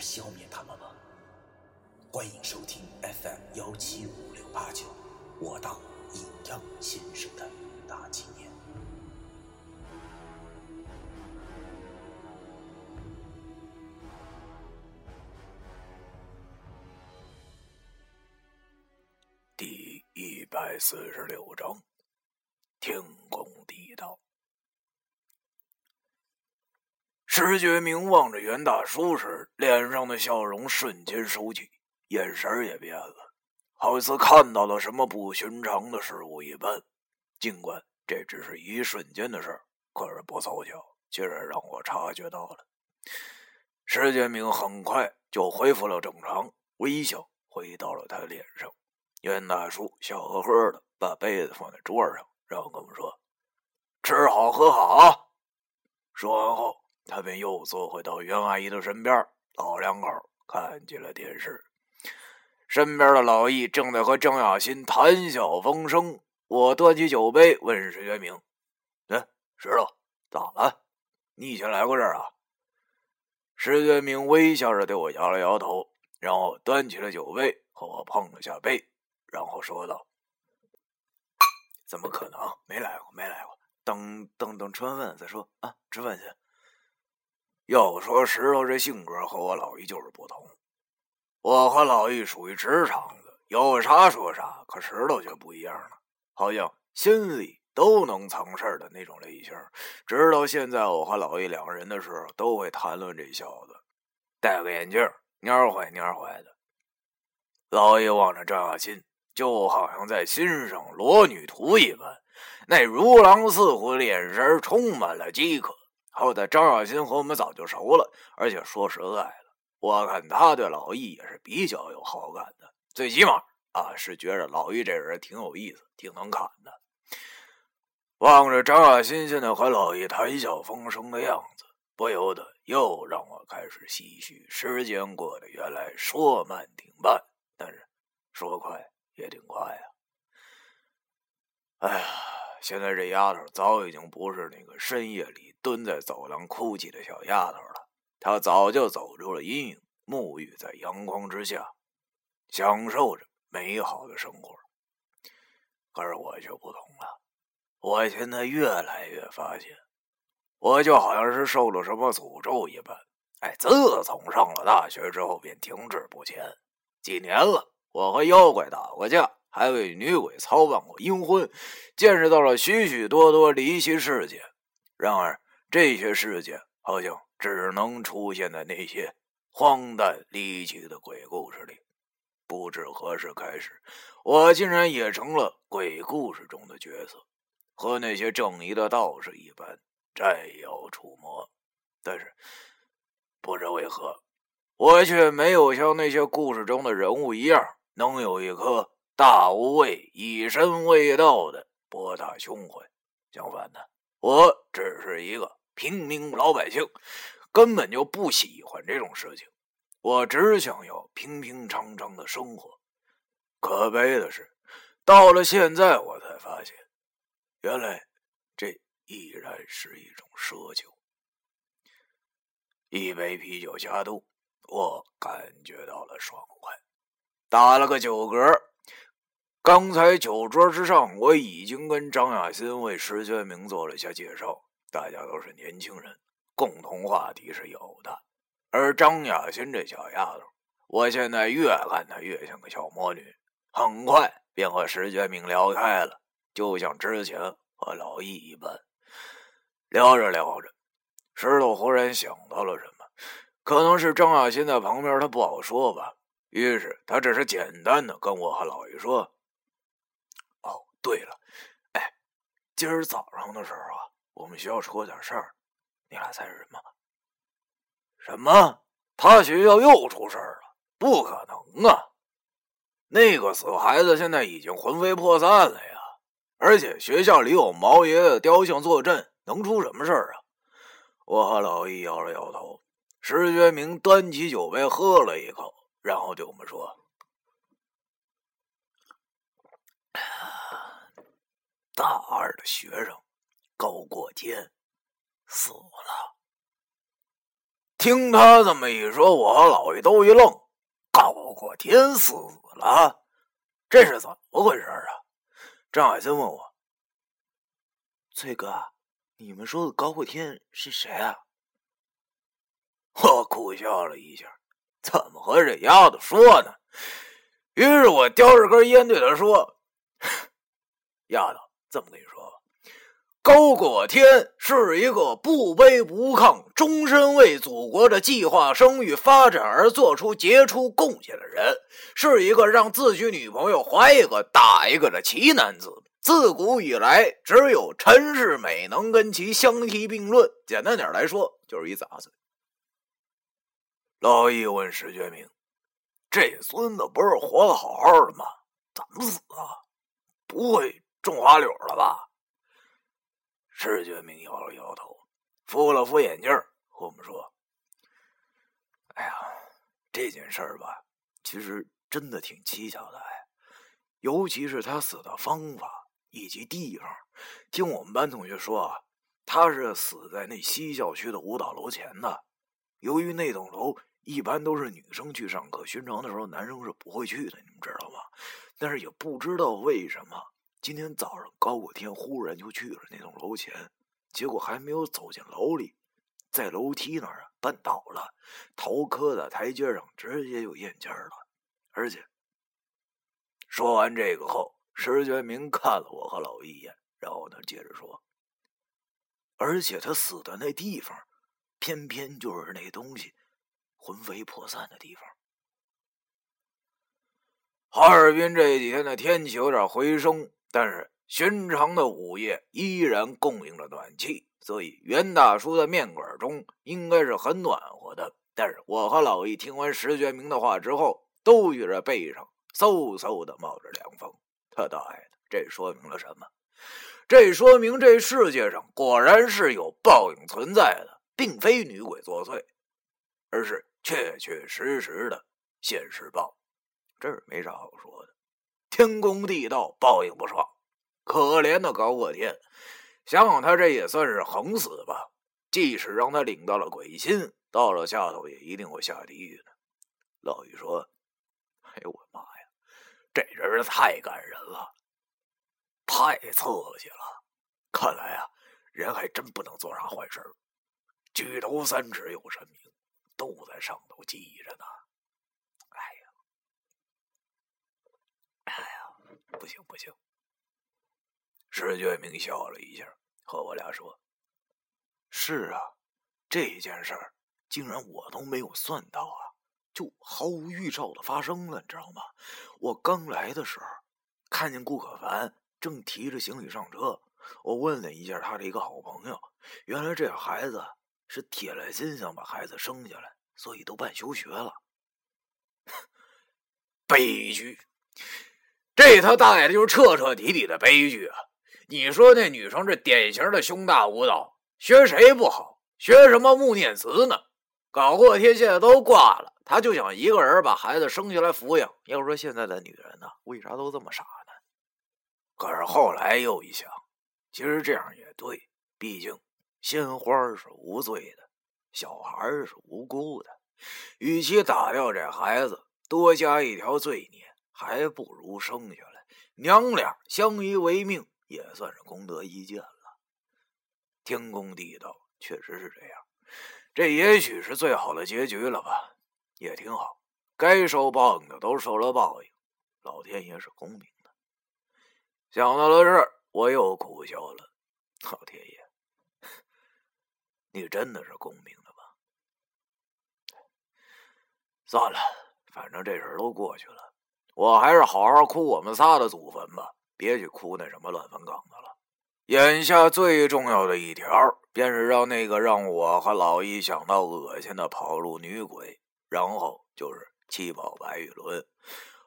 消灭他们吗？欢迎收听 FM 幺七五六八九，我当阴阳先生的大纪念。第一百四十六章，天公地道。石觉明望着袁大叔时，脸上的笑容瞬间收起，眼神也变了，好似看到了什么不寻常的事物一般。尽管这只是一瞬间的事儿，可是不凑巧，竟然让我察觉到了。石觉明很快就恢复了正常，微笑回到了他脸上。袁大叔笑呵呵的把杯子放在桌上，然后跟我们说：“吃好喝好。”说完后，他便又坐回到袁阿姨的身边。老两口看起了电视，身边的老易正在和张雅欣谈笑风生。我端起酒杯问石元明：“哎，石头，咋了？你以前来过这儿啊？”石元明微笑着对我摇了摇头，然后端起了酒杯和我碰了下杯。然后说道：“怎么可能？没来过，没来过。等等等，吃完饭再说啊！吃饭去。要说石头这性格和我老易就是不同。我和老易属于直肠子，有啥说啥。可石头却不一样了，好像心里都能藏事儿的那种类型。直到现在，我和老易两个人的时候，都会谈论这小子。戴个眼镜，蔫坏蔫坏的。老易望着张雅欣。就好像在欣赏裸女图一般，那如狼似虎的眼神充满了饥渴。好在张小新和我们早就熟了，而且说实在的，我看他对老易也是比较有好感的，最起码啊是觉着老易这人挺有意思，挺能侃的。望着张小新现在和老易谈笑风生的样子，不由得又让我开始唏嘘：时间过得原来说慢挺慢，但是说快。也挺快呀！哎呀，现在这丫头早已经不是那个深夜里蹲在走廊哭泣的小丫头了，她早就走出了阴影，沐浴在阳光之下，享受着美好的生活。可是我却不同了，我现在越来越发现，我就好像是受了什么诅咒一般。哎，自从上了大学之后，便停滞不前，几年了。我和妖怪打过架，还为女鬼操办过阴婚，见识到了许许多多离奇事件。然而，这些事件好像只能出现在那些荒诞离奇的鬼故事里。不知何时开始，我竟然也成了鬼故事中的角色，和那些正义的道士一般摘妖除魔。但是，不知为何，我却没有像那些故事中的人物一样。能有一颗大无畏、以身为道的博大胸怀。相反的，我只是一个平民老百姓，根本就不喜欢这种事情。我只想要平平常常的生活。可悲的是，到了现在，我才发现，原来这依然是一种奢求。一杯啤酒下肚，我感觉到了爽快。打了个酒嗝。刚才酒桌之上，我已经跟张雅欣为石觉明做了一下介绍。大家都是年轻人，共同话题是有的。而张雅欣这小丫头，我现在越看她越像个小魔女。很快便和石觉明聊开了，就像之前和老易一般。聊着聊着，石头忽然想到了什么，可能是张雅欣在旁边，他不好说吧。于是他只是简单的跟我和老易说：“，对了，哎，今儿早上的时候啊，我们学校出了点事儿，你俩猜是什么？什么？他学校又出事儿了？不可能啊！那个死孩子现在已经魂飞魄散了呀！而且学校里有毛爷爷雕像坐镇，能出什么事儿啊？我和老易摇了摇头。石觉明端起酒杯喝了一口，然后对我们说。大二的学生高过天死了。听他这么一说，我和老爷都一愣。高过天死了，这是怎么回事啊？张海森问我：“崔哥，你们说的高过天是谁啊？” 我苦笑了一下，怎么和这丫头说呢？于是我叼着根烟对她说：“ 丫头。”这么跟你说吧，高果天是一个不卑不亢、终身为祖国的计划生育发展而做出杰出贡献的人，是一个让自己女朋友怀一个打一个的奇男子。自古以来，只有陈世美能跟其相提并论。简单点来说，就是一杂碎。老易问石觉明：“这孙子不是活得好好的吗？怎么死啊？不会？”种花柳了吧？石觉明摇了摇头，扶了扶眼镜和我们说：“哎呀，这件事儿吧，其实真的挺蹊跷的哎，尤其是他死的方法以及地方。听我们班同学说啊，他是死在那西校区的舞蹈楼前的。由于那栋楼一般都是女生去上课，寻常的时候男生是不会去的，你们知道吗？但是也不知道为什么。”今天早上，高过天忽然就去了那栋楼前，结果还没有走进楼里，在楼梯那儿啊绊倒了，头磕在台阶上，直接就咽气儿了。而且，说完这个后，石觉明看了我和老易一眼，然后呢接着说：“而且他死的那地方，偏偏就是那东西魂飞魄散的地方。”哈尔滨这几天的天气有点回升。但是寻常的午夜依然供应着暖气，所以袁大叔的面馆中应该是很暖和的。但是我和老易听完石觉明的话之后，都觉着背上嗖嗖的冒着凉风。他大爷的，这说明了什么？这说明这世界上果然是有报应存在的，并非女鬼作祟，而是确确实实的现世报。这是没啥好说的。天公地道，报应不爽。可怜的高过天，想想他这也算是横死吧。即使让他领到了鬼心，到了下头也一定会下地狱的。老于说：“哎呦我妈呀，这人太感人了，太刺激了。看来啊，人还真不能做啥坏事举头三尺有神明，都在上头记着呢。”不行不行！石觉明笑了一下，和我俩说：“是啊，这件事儿竟然我都没有算到啊，就毫无预兆的发生了，你知道吗？我刚来的时候，看见顾可凡正提着行李上车，我问了一下他的一个好朋友，原来这孩子是铁了心想把孩子生下来，所以都办休学了。悲剧！”这他大爷的就是彻彻底底的悲剧啊！你说那女生这典型的胸大舞蹈，学谁不好？学什么穆念慈呢？搞过天现在都挂了，他就想一个人把孩子生下来抚养。要说现在的女人呢，为啥都这么傻呢？可是后来又一想，其实这样也对，毕竟鲜花是无罪的，小孩是无辜的，与其打掉这孩子，多加一条罪孽。还不如生下来，娘俩相依为命，也算是功德一件了。天公地道，确实是这样。这也许是最好的结局了吧？也挺好，该受报应的都受了报应，老天爷是公平的。想到了这儿，我又苦笑了。老天爷，你真的是公平的吗？算了，反正这事儿都过去了。我还是好好哭我们仨的祖坟吧，别去哭那什么乱坟岗的了。眼下最重要的一条，便是让那个让我和老一想到恶心的跑路女鬼然后就是七宝白玉轮。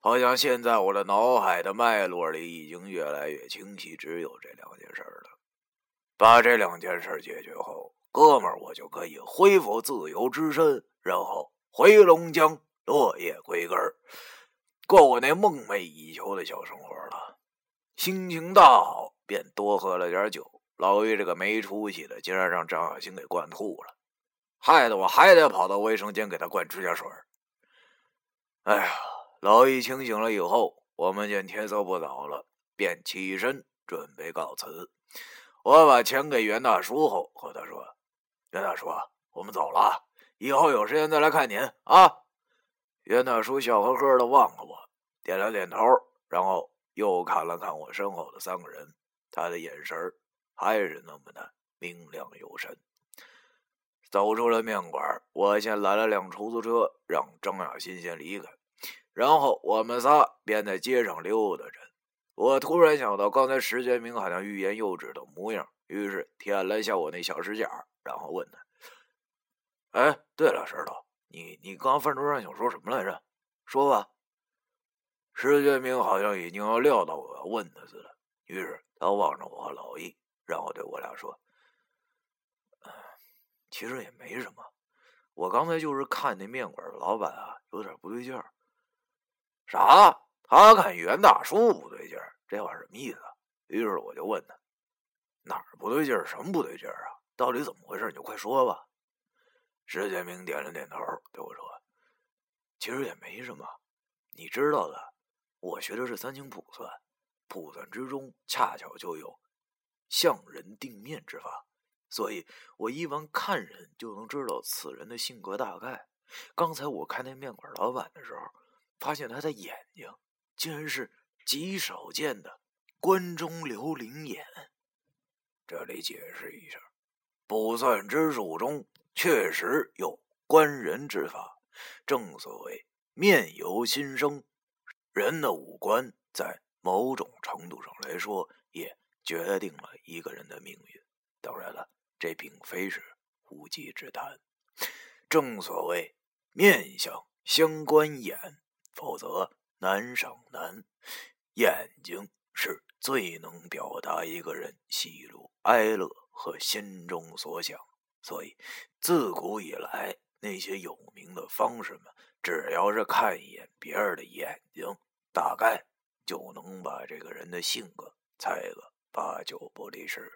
好像现在我的脑海的脉络里已经越来越清晰，只有这两件事了。把这两件事解决后，哥们儿我就可以恢复自由之身，然后回龙江落叶归根，过我那梦寐以求的小生活了。心情大好，便多喝了点酒。老于这个没出息的，竟然让张小新给灌吐了，害得我还得跑到卫生间给他灌指甲水。哎呀！老易清醒了以后，我们见天色不早了，便起身准备告辞。我把钱给袁大叔后，和他说：“袁大叔，我们走了，以后有时间再来看您啊。”袁大叔笑呵呵的望了我，点了点头，然后又看了看我身后的三个人，他的眼神还是那么的明亮有神。走出了面馆，我先拦了辆出租车，让张亚新先离开。然后我们仨便在街上溜达着。我突然想到，刚才石觉明好像欲言又止的模样，于是舔了下我那小指甲，然后问他：“哎，对了，石头，你你刚饭桌上想说什么来着？说吧。”石觉明好像已经要料到我要问他似的，于是他望着我和老易，然后对我俩说：“其实也没什么，我刚才就是看那面馆的老板啊，有点不对劲儿。”啥？他看袁大叔不对劲儿，这话什么意思？于是我就问他：“哪儿不对劲儿？什么不对劲儿啊？到底怎么回事？你就快说吧。”石建明点了点头，对我说：“其实也没什么，你知道的，我学的是三清卜算，卜算之中恰巧就有相人定面之法，所以我一闻看人就能知道此人的性格大概。刚才我看那面馆老板的时候。”发现他的眼睛竟然是极少见的关中流灵眼。这里解释一下，卜算之术中确实有观人之法。正所谓面由心生，人的五官在某种程度上来说也决定了一个人的命运。当然了，这并非是无稽之谈。正所谓面相相关眼。否则难上难。眼睛是最能表达一个人喜怒哀乐和心中所想，所以自古以来那些有名的方士们，只要是看一眼别人的眼睛，大概就能把这个人的性格猜个八九不离十。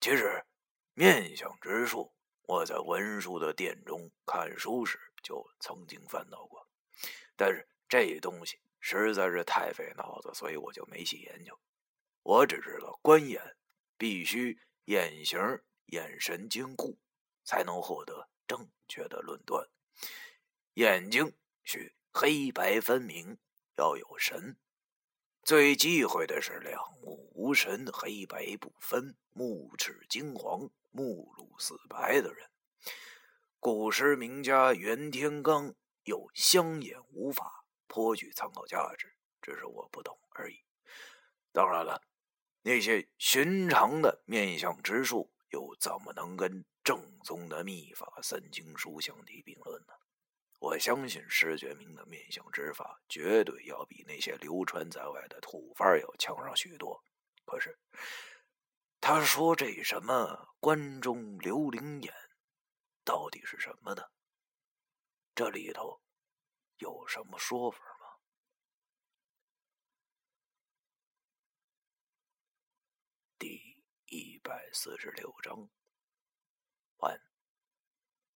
其实面相之术，我在文殊的殿中看书时就曾经翻到过。但是这东西实在是太费脑子，所以我就没细研究。我只知道观眼必须眼型、眼神坚固，才能获得正确的论断。眼睛需黑白分明，要有神。最忌讳的是两目无神、黑白不分、目赤金黄、目露死白的人。古时名家袁天罡。有相眼无法，颇具参考价值，只是我不懂而已。当然了，那些寻常的面相之术，又怎么能跟正宗的秘法三经书相提并论呢？我相信石觉明的面相之法，绝对要比那些流传在外的土法要强上许多。可是，他说这什么关中刘灵眼，到底是什么呢？这里头有什么说法吗？第一百四十六章，完。